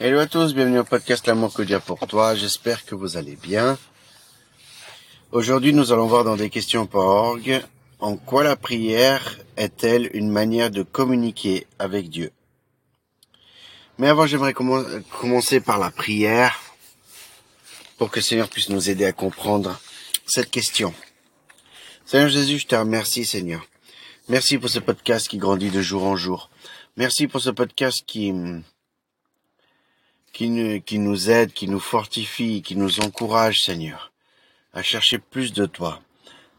Hello à tous, bienvenue au podcast L'amour que Dieu a pour toi. J'espère que vous allez bien. Aujourd'hui, nous allons voir dans des questions par orgue en quoi la prière est-elle une manière de communiquer avec Dieu. Mais avant, j'aimerais commencer par la prière pour que le Seigneur puisse nous aider à comprendre cette question. Seigneur Jésus, je te remercie, Seigneur. Merci pour ce podcast qui grandit de jour en jour. Merci pour ce podcast qui, qui, nous aide, qui nous fortifie, qui nous encourage, Seigneur, à chercher plus de toi.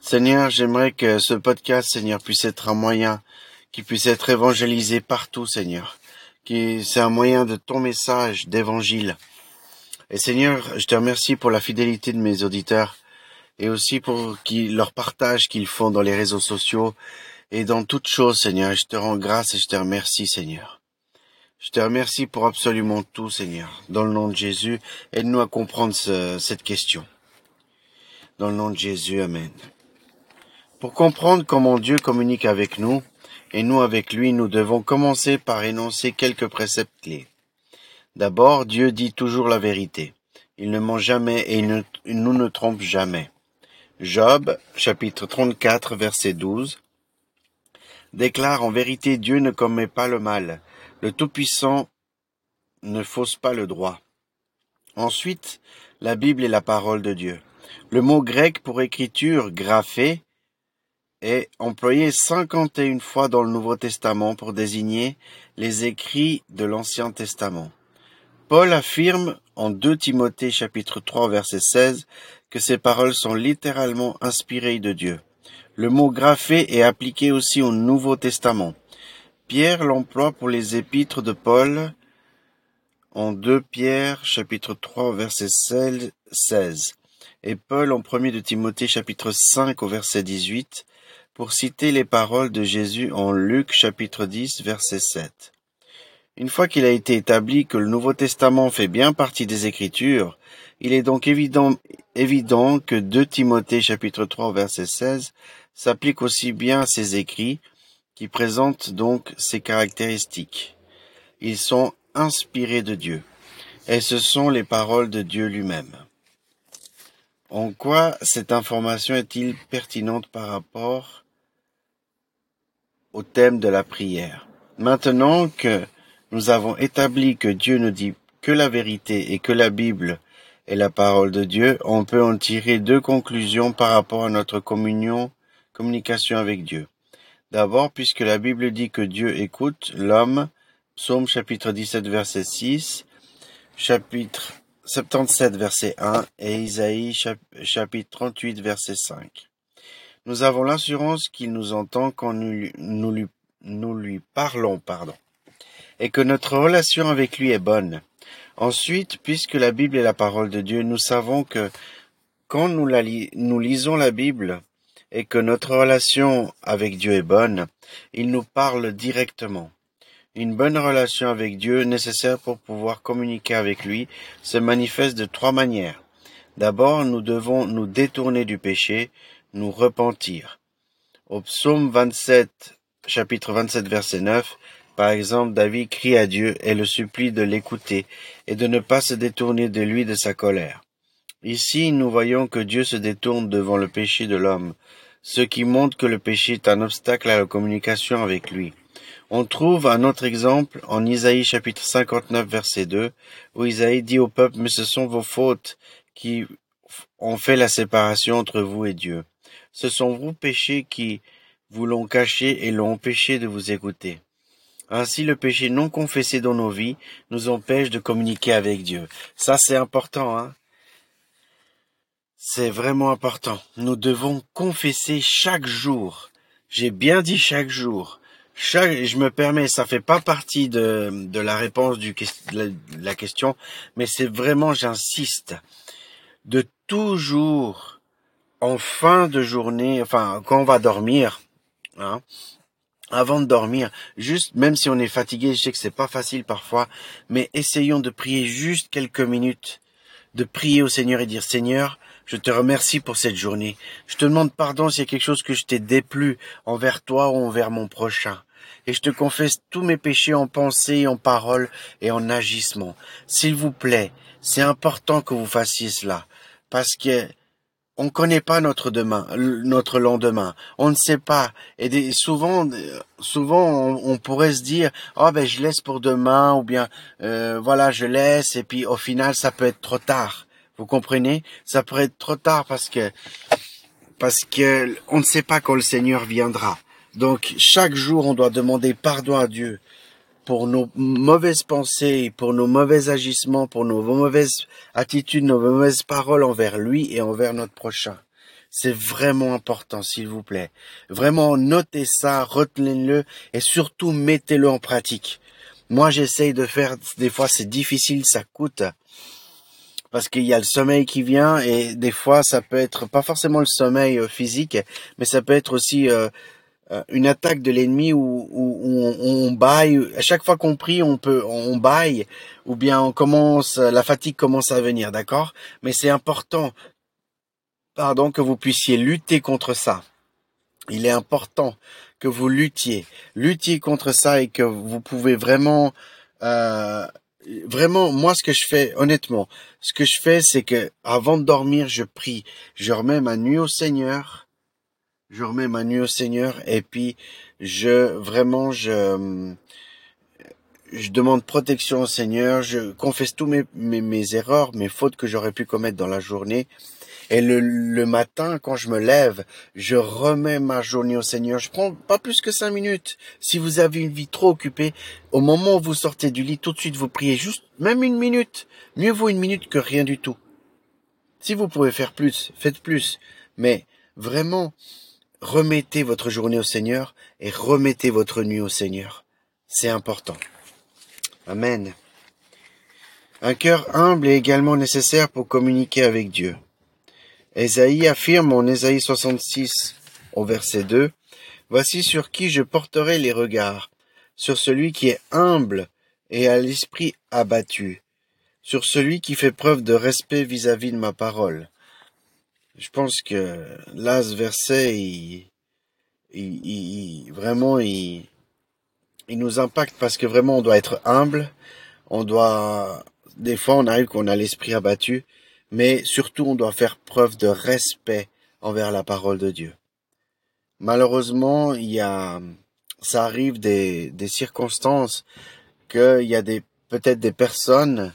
Seigneur, j'aimerais que ce podcast, Seigneur, puisse être un moyen qui puisse être évangélisé partout, Seigneur. Qui, c'est un moyen de ton message d'évangile. Et Seigneur, je te remercie pour la fidélité de mes auditeurs et aussi pour leur partage qu'ils font dans les réseaux sociaux et dans toutes choses, Seigneur. Je te rends grâce et je te remercie, Seigneur. Je te remercie pour absolument tout, Seigneur. Dans le nom de Jésus, aide-nous à comprendre cette question. Dans le nom de Jésus, Amen. Pour comprendre comment Dieu communique avec nous, et nous avec lui, nous devons commencer par énoncer quelques préceptes clés. D'abord, Dieu dit toujours la vérité. Il ne ment jamais et il, nous ne trompe jamais. Job, chapitre 34, verset 12, déclare en vérité Dieu ne commet pas le mal le Tout-Puissant ne fausse pas le droit. Ensuite, la Bible est la parole de Dieu. Le mot grec pour écriture, graphé, est employé cinquante et une fois dans le Nouveau Testament pour désigner les écrits de l'Ancien Testament. Paul affirme en 2 Timothée chapitre 3 verset 16 que ces paroles sont littéralement inspirées de Dieu. Le mot graphé est appliqué aussi au Nouveau Testament. Pierre l'emploie pour les épîtres de Paul en 2 Pierre chapitre 3 verset 16 et Paul en 1 de Timothée chapitre 5 au verset 18 pour citer les paroles de Jésus en Luc chapitre 10 verset 7. Une fois qu'il a été établi que le Nouveau Testament fait bien partie des Écritures, il est donc évident, évident que 2 Timothée chapitre 3 verset 16 s'applique aussi bien à ces écrits qui présentent donc ces caractéristiques. Ils sont inspirés de Dieu, et ce sont les paroles de Dieu lui-même. En quoi cette information est-il pertinente par rapport au thème de la prière? Maintenant que nous avons établi que Dieu ne dit que la vérité et que la Bible est la parole de Dieu, on peut en tirer deux conclusions par rapport à notre communion, communication avec Dieu. D'abord, puisque la Bible dit que Dieu écoute l'homme, Psaume chapitre 17 verset 6, chapitre 77 verset 1 et Isaïe chapitre 38 verset 5. Nous avons l'assurance qu'il nous entend quand nous, lui parlons, pardon, et que notre relation avec lui est bonne. Ensuite, puisque la Bible est la parole de Dieu, nous savons que quand nous, la nous lisons la Bible, et que notre relation avec Dieu est bonne, il nous parle directement. Une bonne relation avec Dieu nécessaire pour pouvoir communiquer avec lui se manifeste de trois manières. D'abord, nous devons nous détourner du péché, nous repentir. Au psaume 27, chapitre 27, verset 9, par exemple, David crie à Dieu et le supplie de l'écouter et de ne pas se détourner de lui de sa colère. Ici, nous voyons que Dieu se détourne devant le péché de l'homme, ce qui montre que le péché est un obstacle à la communication avec lui. On trouve un autre exemple en Isaïe chapitre 59 verset 2, où Isaïe dit au peuple, mais ce sont vos fautes qui ont fait la séparation entre vous et Dieu. Ce sont vos péchés qui vous l'ont caché et l'ont empêché de vous écouter. Ainsi, le péché non confessé dans nos vies nous empêche de communiquer avec Dieu. Ça, c'est important, hein. C'est vraiment important. Nous devons confesser chaque jour. J'ai bien dit chaque jour. Chaque, je me permets, ça fait pas partie de, de la réponse du, de la question, mais c'est vraiment, j'insiste, de toujours, en fin de journée, enfin, quand on va dormir, hein, avant de dormir, juste, même si on est fatigué, je sais que c'est pas facile parfois, mais essayons de prier juste quelques minutes, de prier au Seigneur et dire Seigneur, je te remercie pour cette journée. Je te demande pardon s'il y a quelque chose que je t'ai déplu envers toi ou envers mon prochain. et je te confesse tous mes péchés en pensée, en parole et en agissement. S'il vous plaît, c'est important que vous fassiez cela, parce que on ne connaît pas notre demain, notre lendemain. On ne sait pas. Et souvent, souvent, on, pourrait se dire, oh ben je laisse pour demain, ou bien euh, voilà, je laisse, et puis au final, ça peut être trop tard. Vous comprenez? Ça pourrait être trop tard parce que parce que on ne sait pas quand le Seigneur viendra. Donc chaque jour, on doit demander pardon à Dieu pour nos mauvaises pensées, pour nos mauvais agissements, pour nos mauvaises attitudes, nos mauvaises paroles envers lui et envers notre prochain. C'est vraiment important, s'il vous plaît. Vraiment, notez ça, retenez-le et surtout mettez-le en pratique. Moi, j'essaye de faire, des fois c'est difficile, ça coûte, parce qu'il y a le sommeil qui vient et des fois ça peut être pas forcément le sommeil euh, physique, mais ça peut être aussi euh, euh, une attaque de l'ennemi où, on, on, baille. À chaque fois qu'on prie, on peut, on baille, ou bien on commence, la fatigue commence à venir, d'accord? Mais c'est important, pardon, que vous puissiez lutter contre ça. Il est important que vous luttiez, luttiez contre ça et que vous pouvez vraiment, euh, vraiment, moi, ce que je fais, honnêtement, ce que je fais, c'est que avant de dormir, je prie, je remets ma nuit au Seigneur. Je remets ma nuit au Seigneur et puis je vraiment je je demande protection au Seigneur, je confesse tous mes, mes, mes erreurs, mes fautes que j'aurais pu commettre dans la journée. Et le, matin, quand je me lève, je remets ma journée au Seigneur. Je prends pas plus que cinq minutes. Si vous avez une vie trop occupée, au moment où vous sortez du lit, tout de suite vous priez juste, même une minute. Mieux vaut une minute que rien du tout. Si vous pouvez faire plus, faites plus. Mais vraiment, remettez votre journée au Seigneur et remettez votre nuit au Seigneur. C'est important. Amen. Un cœur humble est également nécessaire pour communiquer avec Dieu. Ésaïe affirme en Ésaïe 66 au verset 2, Voici sur qui je porterai les regards, sur celui qui est humble et à l'esprit abattu, sur celui qui fait preuve de respect vis-à-vis -vis de ma parole je pense que là, ce verset, il, vraiment, il, nous impacte parce que vraiment, on doit être humble. On doit, des fois, on qu'on a l'esprit abattu, mais surtout, on doit faire preuve de respect envers la parole de Dieu. Malheureusement, il y a, ça arrive des, des circonstances qu'il y a des, peut-être des personnes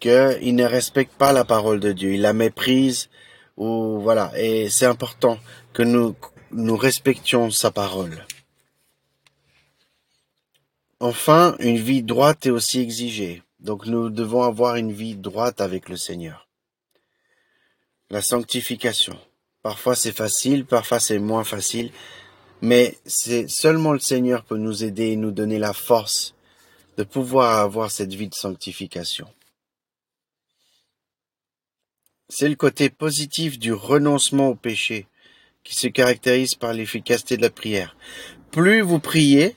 qu'ils ne respectent pas la parole de Dieu. Ils la méprisent, ou voilà. Et c'est important que nous, nous respections sa parole. Enfin, une vie droite est aussi exigée. Donc nous devons avoir une vie droite avec le Seigneur. La sanctification. Parfois c'est facile, parfois c'est moins facile, mais c'est seulement le Seigneur peut nous aider et nous donner la force de pouvoir avoir cette vie de sanctification. C'est le côté positif du renoncement au péché qui se caractérise par l'efficacité de la prière. Plus vous priez,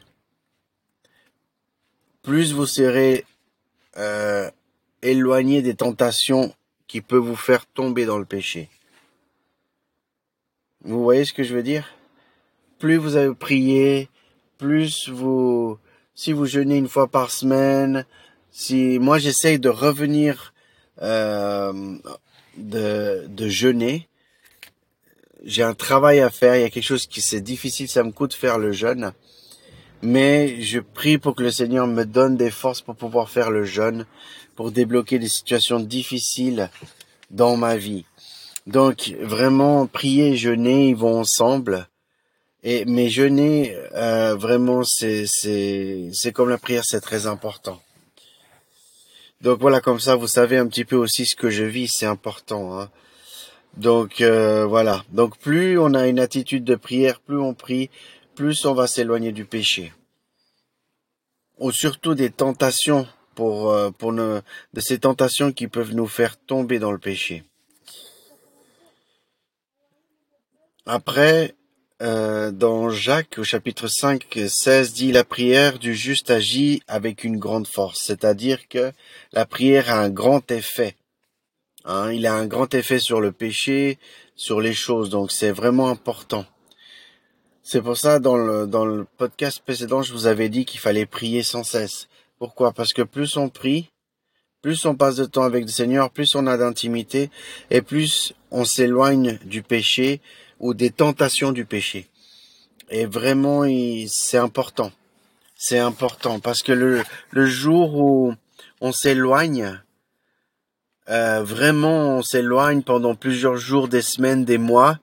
plus vous serez euh, éloigné des tentations qui peuvent vous faire tomber dans le péché. Vous voyez ce que je veux dire? Plus vous avez prié, plus vous, si vous jeûnez une fois par semaine, si moi j'essaye de revenir euh, de, de jeûner. J'ai un travail à faire. Il y a quelque chose qui c'est difficile. Ça me coûte faire le jeûne. Mais je prie pour que le Seigneur me donne des forces pour pouvoir faire le jeûne, pour débloquer des situations difficiles dans ma vie. Donc vraiment, prier et jeûner, ils vont ensemble. Et mais jeûner, euh, vraiment, c'est c'est c'est comme la prière, c'est très important. Donc voilà, comme ça, vous savez un petit peu aussi ce que je vis, c'est important. Hein. Donc euh, voilà. Donc plus on a une attitude de prière, plus on prie, plus on va s'éloigner du péché. Ou surtout des tentations pour euh, pour de ces tentations qui peuvent nous faire tomber dans le péché. Après, euh, dans Jacques au chapitre 5, 16 dit la prière du juste agit avec une grande force, c'est-à-dire que la prière a un grand effet. Hein, il a un grand effet sur le péché, sur les choses, donc c'est vraiment important. C'est pour ça, dans le, dans le podcast précédent, je vous avais dit qu'il fallait prier sans cesse. Pourquoi? Parce que plus on prie, plus on passe de temps avec le Seigneur, plus on a d'intimité, et plus on s'éloigne du péché ou des tentations du péché. Et vraiment, c'est important. C'est important parce que le, jour où on s'éloigne, euh, vraiment on s'éloigne pendant plusieurs jours, des semaines, des mois,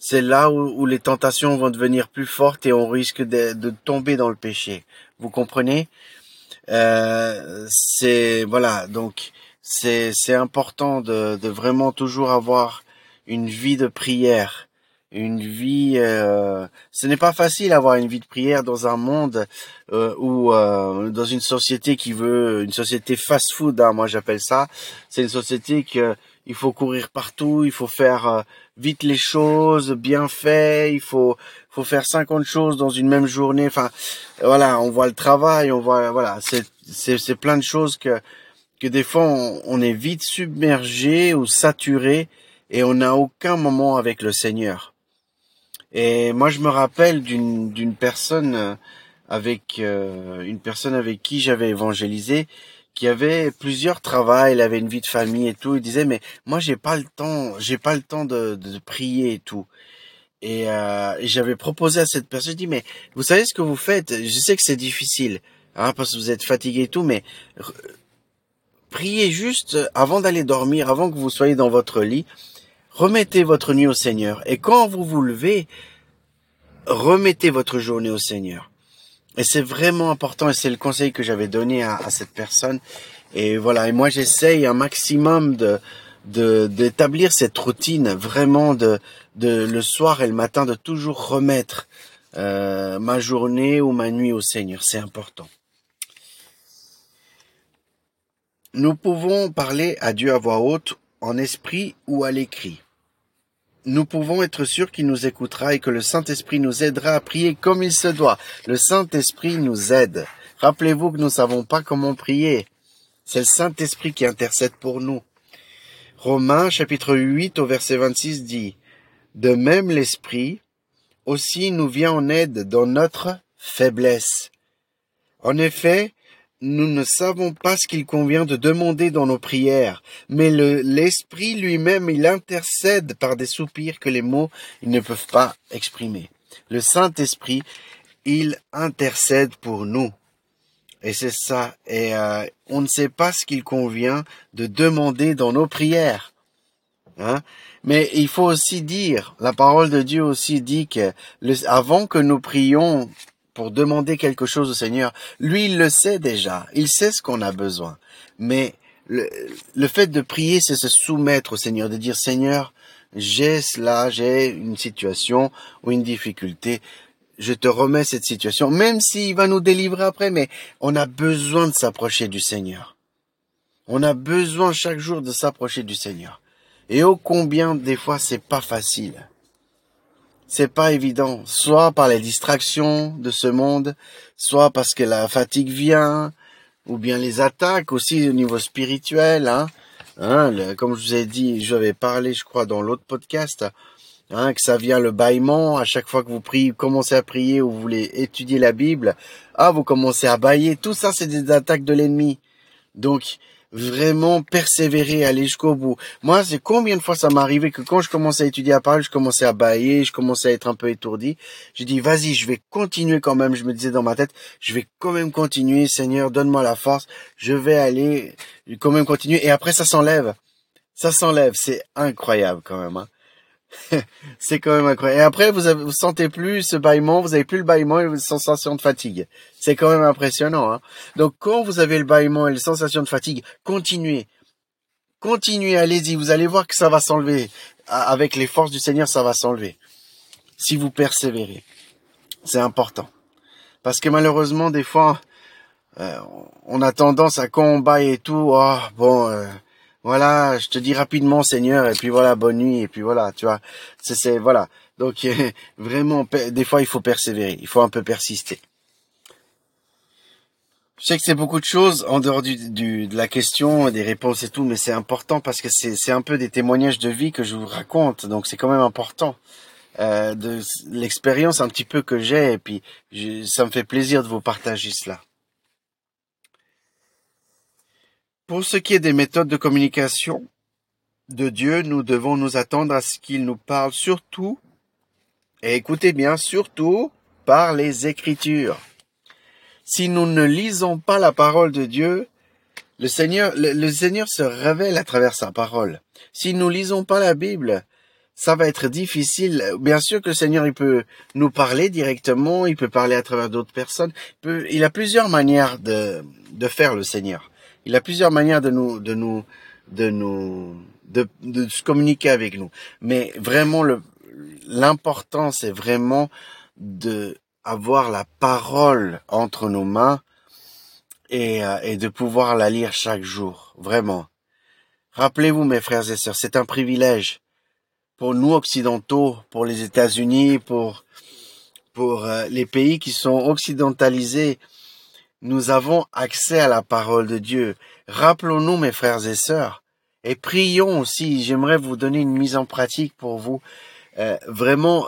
c'est là où, les tentations vont devenir plus fortes et on risque de tomber dans le péché. Vous comprenez? Euh, C'est voilà, donc c'est c'est important de, de vraiment toujours avoir une vie de prière une vie. Euh, ce n'est pas facile d'avoir une vie de prière dans un monde euh, euh, dans une société qui veut une société fast-food. Hein, moi, j'appelle ça. C'est une société que il faut courir partout, il faut faire euh, vite les choses, bien fait, il faut faut faire 50 choses dans une même journée. Enfin, voilà, on voit le travail, on voit voilà, c'est c'est c'est plein de choses que que des fois on, on est vite submergé ou saturé et on n'a aucun moment avec le Seigneur. Et moi, je me rappelle d'une d'une personne euh, avec euh, une personne avec qui j'avais évangélisé, qui avait plusieurs travaux, elle avait une vie de famille et tout. Il disait mais moi j'ai pas le temps, j'ai pas le temps de, de prier et tout. Et, euh, j'avais proposé à cette personne, je dis mais vous savez ce que vous faites? Je sais que c'est difficile, hein, parce que vous êtes fatigué et tout, mais priez juste avant d'aller dormir, avant que vous soyez dans votre lit remettez votre nuit au Seigneur. Et quand vous vous levez, remettez votre journée au Seigneur. Et c'est vraiment important et c'est le conseil que j'avais donné à, cette personne. Et voilà, et moi j'essaye un maximum de d'établir cette routine vraiment de, de le soir et le matin de toujours remettre euh, ma journée ou ma nuit au Seigneur. C'est important. Nous pouvons parler à Dieu à voix haute, en esprit ou à l'écrit nous pouvons être sûrs qu'il nous écoutera et que le Saint-Esprit nous aidera à prier comme il se doit. Le Saint-Esprit nous aide. Rappelez-vous que nous ne savons pas comment prier. C'est le Saint-Esprit qui intercède pour nous. Romains chapitre 8 au verset 26 dit, De même l'Esprit aussi nous vient en aide dans notre faiblesse. En effet, nous ne savons pas ce qu'il convient de demander dans nos prières, mais l'Esprit lui-même, il intercède par des soupirs que les mots ne peuvent pas exprimer. Le Saint-Esprit, il intercède pour nous. Et c'est ça. Et euh, on ne sait pas ce qu'il convient de demander dans nos prières. Hein? Mais il faut aussi dire, la parole de Dieu aussi dit que avant que nous prions pour demander quelque chose au Seigneur. Lui, il le sait déjà. Il sait ce qu'on a besoin. Mais le, le fait de prier, c'est se soumettre au Seigneur, de dire Seigneur, j'ai cela, j'ai une situation ou une difficulté. Je te remets cette situation, même s'il va nous délivrer après, mais on a besoin de s'approcher du Seigneur. On a besoin chaque jour de s'approcher du Seigneur. Et ô combien des fois c'est pas facile c'est pas évident, soit par les distractions de ce monde, soit parce que la fatigue vient, ou bien les attaques aussi au niveau spirituel. Hein. Hein, comme je vous ai dit, j'avais parlé, je crois, dans l'autre podcast, hein, que ça vient le bâillement à chaque fois que vous priez, commencez à prier ou vous voulez étudier la Bible. Ah, vous commencez à bailler. Tout ça, c'est des attaques de l'ennemi. Donc, vraiment persévérer, aller jusqu'au bout. Moi, c'est combien de fois ça m'est arrivé que quand je commençais à étudier la parole, je commençais à bailler, je commençais à être un peu étourdi. J'ai dit, vas-y, je vais continuer quand même. Je me disais dans ma tête, je vais quand même continuer. Seigneur, donne-moi la force. Je vais aller quand même continuer. Et après, ça s'enlève. Ça s'enlève. C'est incroyable quand même. Hein. c'est quand même incroyable. Et après, vous, avez, vous sentez plus ce bâillement, vous avez plus le bâillement et une sensation de fatigue. C'est quand même impressionnant. Hein Donc, quand vous avez le bâillement et les sensations de fatigue, continuez. Continuez, allez-y. Vous allez voir que ça va s'enlever. Avec les forces du Seigneur, ça va s'enlever. Si vous persévérez. C'est important. Parce que malheureusement, des fois, euh, on a tendance à combattre et tout. Oh, bon, euh, voilà, je te dis rapidement Seigneur, et puis voilà, bonne nuit, et puis voilà, tu vois, c'est, voilà. Donc vraiment, des fois il faut persévérer, il faut un peu persister. Je sais que c'est beaucoup de choses en dehors du, de la question, des réponses et tout, mais c'est important parce que c'est, c'est un peu des témoignages de vie que je vous raconte, donc c'est quand même important. euh, de l'expérience un petit peu que j'ai, et puis ça me fait plaisir de vous partager cela. Pour ce qui est des méthodes de communication de Dieu, nous devons nous attendre à ce qu'il nous parle surtout, et écoutez bien, surtout par les Écritures. Si nous ne lisons pas la parole de Dieu, le Seigneur, se révèle à travers sa parole. Si nous lisons pas la Bible, ça va être difficile. Bien sûr que le Seigneur, il peut nous parler directement, il peut parler à travers d'autres personnes. Il a plusieurs manières de, de faire le Seigneur. Il a plusieurs manières de nous, de nous, de nous, de, se communiquer avec nous. Mais vraiment, l'important, c'est vraiment de avoir la parole entre nos mains et, euh, et de pouvoir la lire chaque jour, vraiment. Rappelez-vous, mes frères et sœurs, c'est un privilège pour nous occidentaux, pour les États-Unis, pour pour euh, les pays qui sont occidentalisés. Nous avons accès à la parole de Dieu. Rappelons-nous, mes frères et sœurs, et prions aussi. J'aimerais vous donner une mise en pratique pour vous. Euh, vraiment,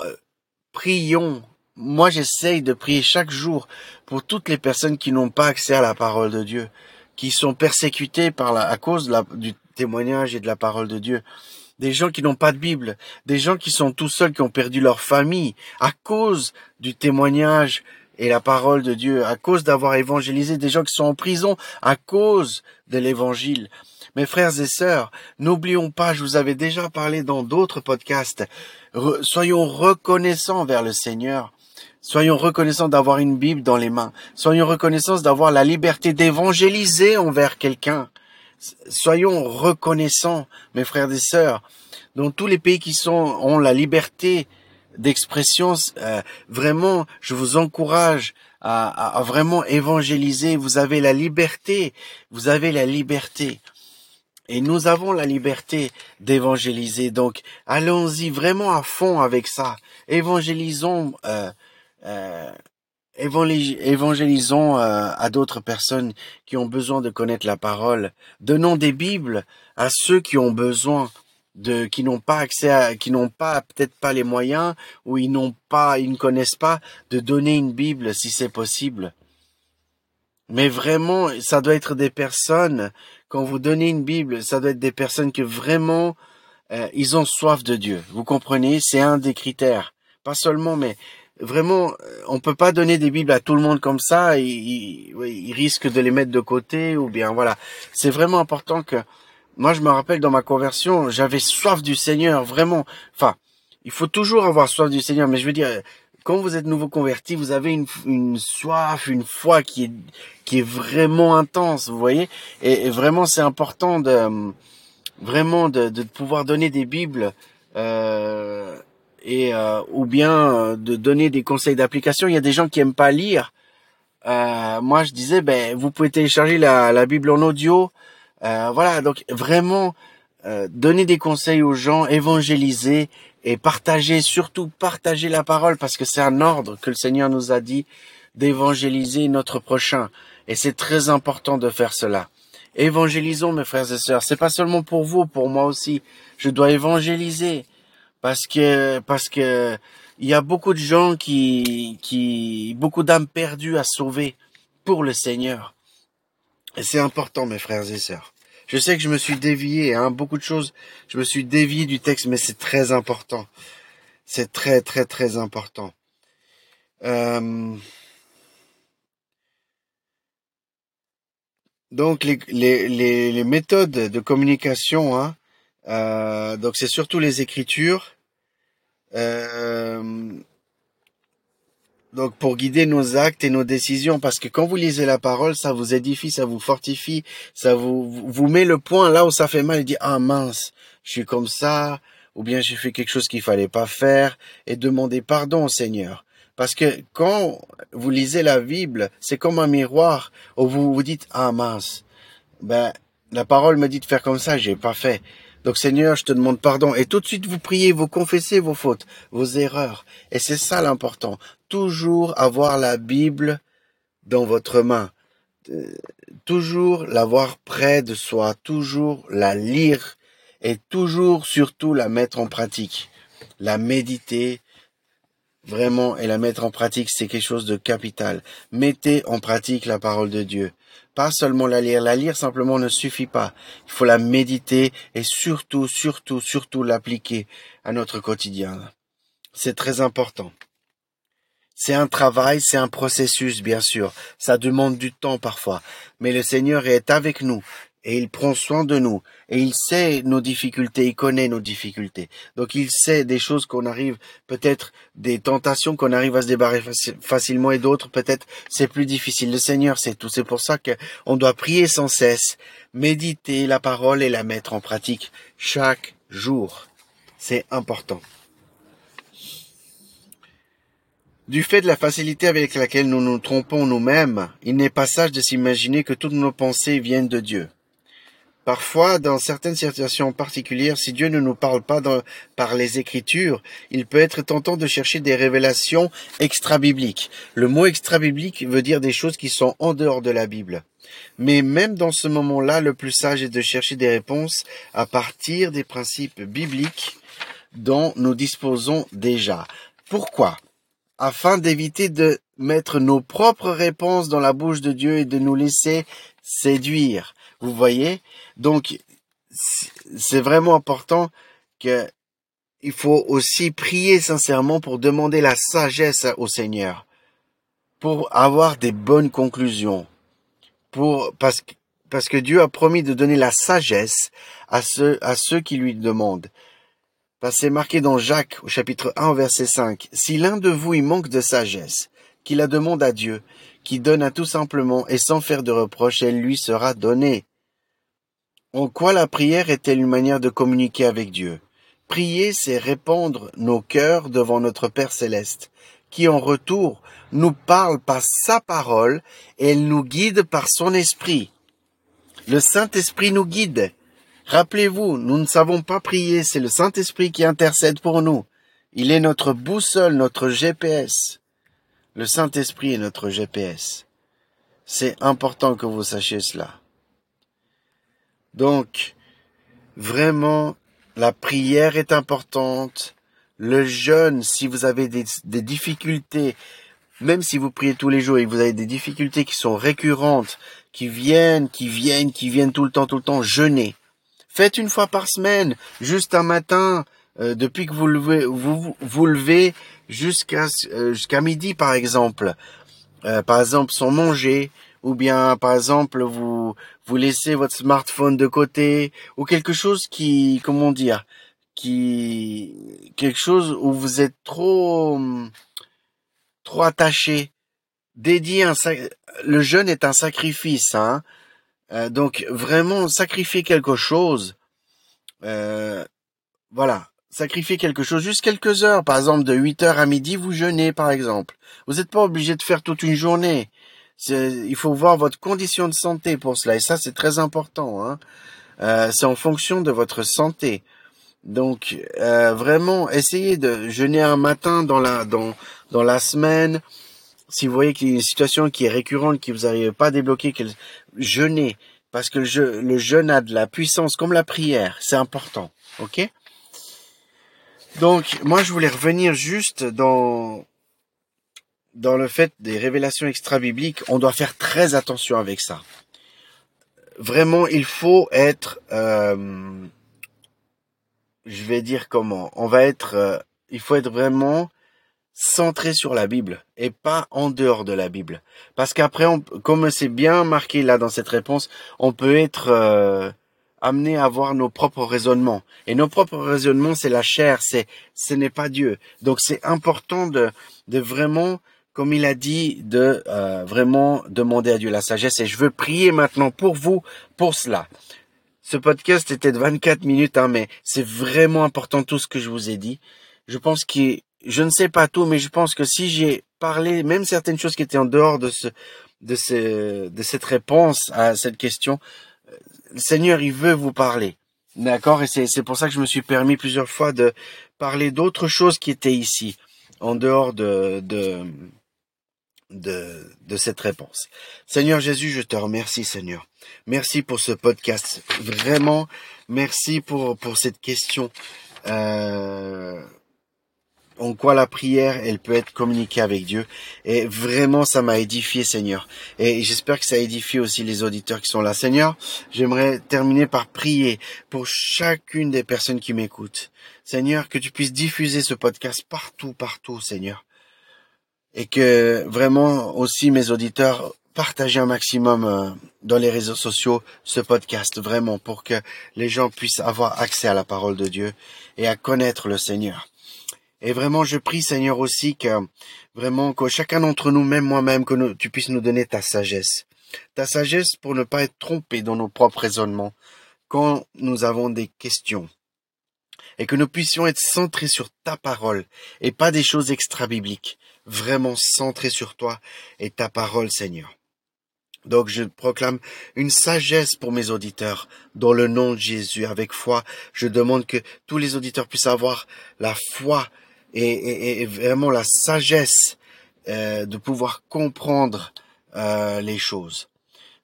prions moi j'essaye de prier chaque jour pour toutes les personnes qui n'ont pas accès à la parole de Dieu, qui sont persécutées par la, à cause du témoignage et de la parole de Dieu. Des gens qui n'ont pas de Bible, des gens qui sont tout seuls, qui ont perdu leur famille à cause du témoignage et la parole de Dieu, à cause d'avoir évangélisé des gens qui sont en prison à cause de l'évangile. Mes frères et sœurs, n'oublions pas, je vous avais déjà parlé dans d'autres podcasts, soyons reconnaissants vers le Seigneur Soyons reconnaissants d'avoir une Bible dans les mains. Soyons reconnaissants d'avoir la liberté d'évangéliser envers quelqu'un. Soyons reconnaissants, mes frères et sœurs. Dans tous les pays qui sont, ont la liberté d'expression, euh, vraiment, je vous encourage à, à, vraiment évangéliser. Vous avez la liberté. Vous avez la liberté. Et nous avons la liberté d'évangéliser. Donc, allons-y vraiment à fond avec ça. Évangélisons euh, euh, évangélisons euh, à d'autres personnes qui ont besoin de connaître la parole. Donnons des Bibles à ceux qui ont besoin de, qui n'ont pas accès à, qui n'ont pas, peut-être pas les moyens, ou ils n'ont pas, ils ne connaissent pas, de donner une Bible si c'est possible. Mais vraiment, ça doit être des personnes, quand vous donnez une Bible, ça doit être des personnes que vraiment, euh, ils ont soif de Dieu. Vous comprenez? C'est un des critères. Pas seulement, mais vraiment, euh, on peut pas donner des bibles à tout le monde comme ça. Ils, ils, risquent de les mettre de côté ou bien voilà. C'est vraiment important que moi je me rappelle dans ma conversion, j'avais soif du Seigneur vraiment. Enfin, il faut toujours avoir soif du Seigneur, mais je veux dire, quand vous êtes nouveau converti, vous avez une, une soif, une foi qui est qui est vraiment intense, vous voyez? Et, vraiment, c'est important de vraiment de, de pouvoir donner des bibles. Euh, et euh, ou bien euh, de donner des conseils d'application. Il y a des gens qui aiment pas lire. Euh, moi, je disais, ben, vous pouvez télécharger la, la Bible en audio. Voilà, donc vraiment donner des conseils aux gens, évangéliser et partager, surtout partager la parole parce que c'est un ordre que le Seigneur nous a dit d'évangéliser notre prochain. Et c'est très important de faire cela. Évangélisons, mes frères et sœurs. C'est pas seulement pour vous, pour moi aussi. Je dois évangéliser parce que parce que il y a beaucoup de gens qui qui beaucoup d'âmes perdues à sauver pour le Seigneur. Et c'est important, mes frères et sœurs. Je sais que je me suis dévié, hein, beaucoup de choses, je me suis dévié du texte, mais c'est très important. C'est très très très important. Euh, donc les, les, les, les, méthodes de communication, hein, euh, donc c'est surtout les écritures, euh, donc pour guider nos actes et nos décisions, parce que quand vous lisez la parole, ça vous édifie, ça vous fortifie, ça vous vous met le point là où ça fait mal et dit ah mince, je suis comme ça, ou bien j'ai fait quelque chose qu'il fallait pas faire, et demander pardon au Seigneur. Parce que quand vous lisez la Bible, c'est comme un miroir où vous vous dites ah mince, ben la parole me dit de faire comme ça, j'ai pas fait. Donc Seigneur, je te demande pardon. Et tout de suite, vous priez, vous confessez vos fautes, vos erreurs. Et c'est ça l'important. Toujours avoir la Bible dans votre main. Euh, toujours l'avoir près de soi. Toujours la lire. Et toujours, surtout, la mettre en pratique. La méditer. Vraiment et la mettre en pratique, c'est quelque chose de capital. Mettez en pratique la parole de Dieu. Pas seulement la lire. La lire simplement ne suffit pas. Il faut la méditer et surtout, surtout, surtout l'appliquer à notre quotidien. C'est très important. C'est un travail, c'est un processus, bien sûr. Ça demande du temps parfois. Mais le Seigneur est avec nous et il prend soin de nous et il sait nos difficultés, il connaît nos difficultés. Donc il sait des choses qu'on arrive, peut-être des tentations qu'on arrive à se débarrasser facilement et d'autres peut-être c'est plus difficile. Le Seigneur sait tout. C'est pour ça qu'on doit prier sans cesse, méditer la parole et la mettre en pratique chaque jour. C'est important. Du fait de la facilité avec laquelle nous nous trompons nous-mêmes, il n'est pas sage de s'imaginer que toutes nos pensées viennent de Dieu. Parfois, dans certaines situations particulières, si Dieu ne nous parle pas par les Écritures, il peut être tentant de chercher des révélations extra-bibliques. Le mot extra-biblique veut dire des choses qui sont en dehors de la Bible. Mais même dans ce moment-là, le plus sage est de chercher des réponses à partir des principes bibliques dont nous disposons déjà. Pourquoi? Afin d'éviter de mettre nos propres réponses dans la bouche de Dieu et de nous laisser séduire. Vous voyez Donc, c'est vraiment important que il faut aussi prier sincèrement pour demander la sagesse au Seigneur, pour avoir des bonnes conclusions, parce que Dieu a promis de donner la sagesse à ceux à ceux qui lui demandent. C'est marqué dans Jacques au chapitre 1 verset 5. Si l'un de vous y manque de sagesse, qu'il la demande à Dieu, qui donne à tout simplement et sans faire de reproche, elle lui sera donnée. En quoi la prière est-elle une manière de communiquer avec Dieu? Prier, c'est répandre nos cœurs devant notre Père céleste, qui en retour nous parle par sa parole et elle nous guide par son esprit. Le Saint-Esprit nous guide. Rappelez-vous, nous ne savons pas prier, c'est le Saint-Esprit qui intercède pour nous. Il est notre boussole, notre GPS. Le Saint-Esprit est notre GPS. C'est important que vous sachiez cela. Donc, vraiment, la prière est importante. Le jeûne, si vous avez des, difficultés, même si vous priez tous les jours et vous avez des difficultés qui sont récurrentes, qui viennent, qui viennent, qui viennent tout le temps, tout le temps, jeûnez. Faites une fois par semaine, juste un matin, euh, depuis que vous levez, vous, vous levez jusqu'à euh, jusqu'à midi par exemple. Euh, par exemple sans manger ou bien par exemple vous vous laissez votre smartphone de côté ou quelque chose qui comment dire qui quelque chose où vous êtes trop trop attaché dédié un le jeûne est un sacrifice hein euh, donc vraiment sacrifier quelque chose euh, voilà sacrifier quelque chose, juste quelques heures, par exemple de 8 heures à midi, vous jeûnez par exemple. Vous n'êtes pas obligé de faire toute une journée. Il faut voir votre condition de santé pour cela, et ça c'est très important. Hein. Euh, c'est en fonction de votre santé. Donc euh, vraiment, essayez de jeûner un matin dans la dans dans la semaine. Si vous voyez qu'il y a une situation qui est récurrente, qui vous n'arrivez pas à débloquer, jeûnez parce que le, le jeûne a de la puissance comme la prière. C'est important, ok? Donc, moi, je voulais revenir juste dans dans le fait des révélations extra-bibliques. On doit faire très attention avec ça. Vraiment, il faut être, euh, je vais dire comment. On va être, euh, il faut être vraiment centré sur la Bible et pas en dehors de la Bible. Parce qu'après, comme c'est bien marqué là dans cette réponse, on peut être euh, amener à avoir nos propres raisonnements. Et nos propres raisonnements, c'est la chair, c'est, ce n'est pas Dieu. Donc c'est important de, de vraiment, comme il a dit, de euh, vraiment demander à Dieu la sagesse. Et je veux prier maintenant pour vous, pour cela. Ce podcast était de 24 minutes, hein, mais c'est vraiment important tout ce que je vous ai dit. Je pense que, je ne sais pas tout, mais je pense que si j'ai parlé, même certaines choses qui étaient en dehors de ce, de ce, de cette réponse à cette question, Seigneur, il veut vous parler. D'accord? Et c'est pour ça que je me suis permis plusieurs fois de parler d'autres choses qui étaient ici, en dehors de, de, de, de cette réponse. Seigneur Jésus, je te remercie, Seigneur. Merci pour ce podcast. Vraiment, merci pour, pour cette question. Euh, en quoi la prière, elle peut être communiquée avec Dieu. Et vraiment, ça m'a édifié, Seigneur. Et j'espère que ça édifie aussi les auditeurs qui sont là. Seigneur, j'aimerais terminer par prier pour chacune des personnes qui m'écoutent. Seigneur, que tu puisses diffuser ce podcast partout, partout, Seigneur. Et que vraiment aussi mes auditeurs partagent un maximum euh, dans les réseaux sociaux ce podcast, vraiment, pour que les gens puissent avoir accès à la parole de Dieu et à connaître le Seigneur. Et vraiment, je prie, Seigneur, aussi que vraiment que chacun d'entre nous, même moi-même, que tu puisses nous donner ta sagesse. Ta sagesse pour ne pas être trompé dans nos propres raisonnements quand nous avons des questions. Et que nous puissions être centrés sur ta parole et pas des choses extra-bibliques. Vraiment centrés sur toi et ta parole, Seigneur. Donc je proclame une sagesse pour mes auditeurs dans le nom de Jésus. Avec foi, je demande que tous les auditeurs puissent avoir la foi et, vraiment la sagesse euh, de pouvoir comprendre euh, les choses.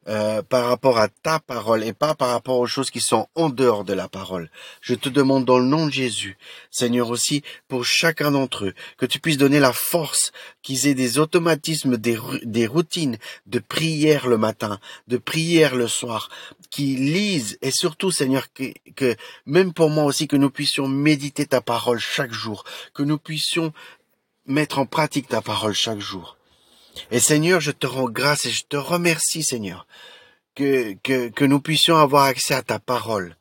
Euh, par rapport à ta parole et pas par rapport aux choses qui sont en dehors de la parole. Je te demande dans le nom de Jésus, Seigneur aussi, pour chacun d'entre eux, que tu puisses donner la force, qu'ils aient des automatismes, des, des routines de prière le matin, de prière le soir, qui lisent et surtout, Seigneur, que, que même pour moi aussi, que nous puissions méditer ta parole chaque jour, que nous puissions mettre en pratique ta parole chaque jour. Et Seigneur, je te rends grâce et je te remercie, Seigneur, que, que, nous puissions avoir accès à ta parole.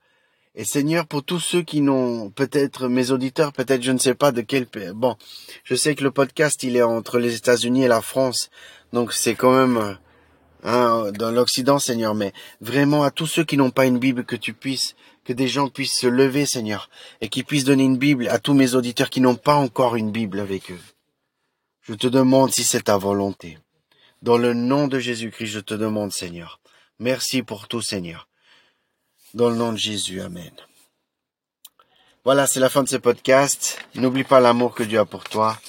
Et Seigneur, pour tous ceux qui n'ont peut-être mes auditeurs, peut-être je ne sais pas de quel pays. Bon, je sais que le podcast il est entre les États-Unis et la France, donc c'est quand même hein, dans l'Occident, Seigneur. Mais vraiment à tous ceux qui n'ont pas une Bible, que tu puisses, que des gens puissent se lever, Seigneur, et qui puissent donner une Bible à tous mes auditeurs qui n'ont pas encore une Bible avec eux. Je te demande si c'est ta volonté. Dans le nom de Jésus-Christ, je te demande, Seigneur. Merci pour tout, Seigneur. Dans le nom de Jésus, Amen. Voilà, c'est la fin de ce podcast. N'oublie pas l'amour que Dieu a pour toi.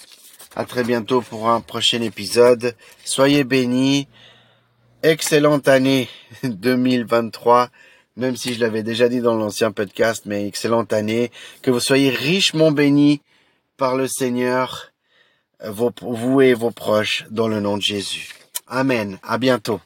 À très bientôt pour un prochain épisode. Soyez bénis. Excellente année 2023. Même si je l'avais déjà dit dans l'ancien podcast, mais excellente année. Que vous soyez richement bénis par le Seigneur vous et vos proches dans le nom de Jésus. Amen. À bientôt.